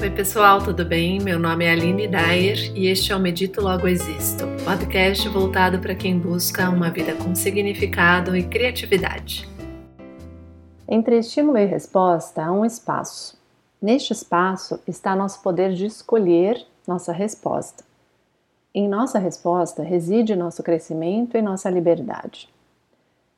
Oi, pessoal, tudo bem? Meu nome é Aline Dyer e este é o Medito Logo Existo, podcast voltado para quem busca uma vida com significado e criatividade. Entre estímulo e resposta há um espaço. Neste espaço está nosso poder de escolher nossa resposta. Em nossa resposta reside nosso crescimento e nossa liberdade.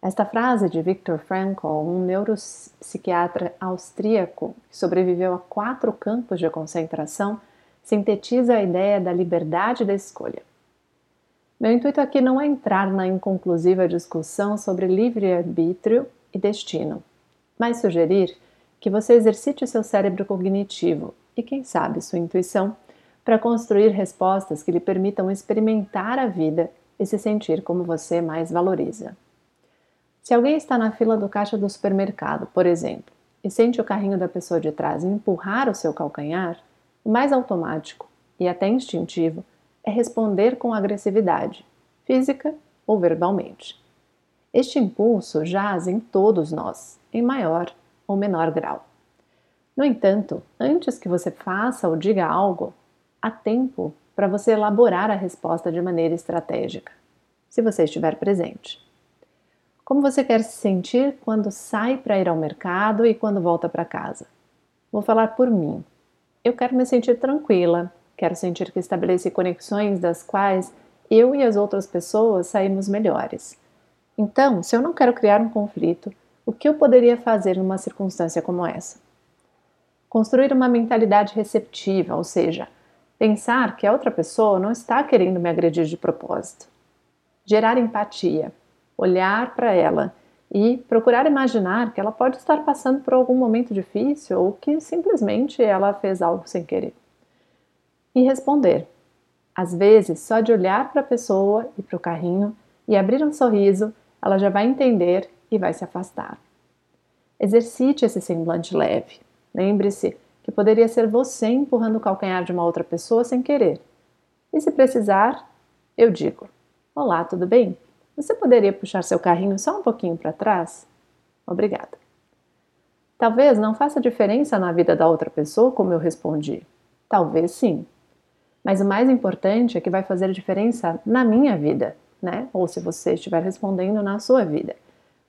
Esta frase de Viktor Frankl, um neuropsiquiatra austríaco que sobreviveu a quatro campos de concentração, sintetiza a ideia da liberdade da escolha. Meu intuito aqui não é entrar na inconclusiva discussão sobre livre-arbítrio e destino, mas sugerir que você exercite seu cérebro cognitivo e, quem sabe, sua intuição para construir respostas que lhe permitam experimentar a vida e se sentir como você mais valoriza. Se alguém está na fila do caixa do supermercado, por exemplo, e sente o carrinho da pessoa de trás empurrar o seu calcanhar, o mais automático e até instintivo é responder com agressividade, física ou verbalmente. Este impulso jaz em todos nós, em maior ou menor grau. No entanto, antes que você faça ou diga algo, há tempo para você elaborar a resposta de maneira estratégica, se você estiver presente. Como você quer se sentir quando sai para ir ao mercado e quando volta para casa? Vou falar por mim. Eu quero me sentir tranquila, quero sentir que estabeleci conexões das quais eu e as outras pessoas saímos melhores. Então, se eu não quero criar um conflito, o que eu poderia fazer numa circunstância como essa? Construir uma mentalidade receptiva, ou seja, pensar que a outra pessoa não está querendo me agredir de propósito. Gerar empatia, olhar para ela e procurar imaginar que ela pode estar passando por algum momento difícil ou que simplesmente ela fez algo sem querer. E responder. Às vezes, só de olhar para a pessoa e para o carrinho e abrir um sorriso, ela já vai entender e vai se afastar. Exercite esse semblante leve. Lembre-se que poderia ser você empurrando o calcanhar de uma outra pessoa sem querer. E se precisar, eu digo: Olá, tudo bem? Você poderia puxar seu carrinho só um pouquinho para trás? Obrigada. Talvez não faça diferença na vida da outra pessoa como eu respondi. Talvez sim. Mas o mais importante é que vai fazer diferença na minha vida, né? Ou se você estiver respondendo na sua vida.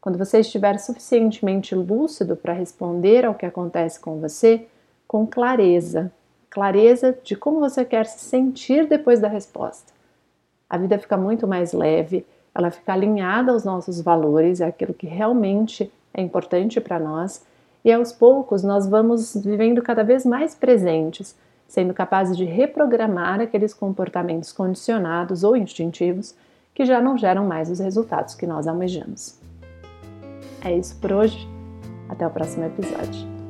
Quando você estiver suficientemente lúcido para responder ao que acontece com você, com clareza, clareza de como você quer se sentir depois da resposta. A vida fica muito mais leve, ela fica alinhada aos nossos valores, é aquilo que realmente é importante para nós, e aos poucos nós vamos vivendo cada vez mais presentes, sendo capazes de reprogramar aqueles comportamentos condicionados ou instintivos que já não geram mais os resultados que nós almejamos. É isso por hoje. Até o próximo episódio.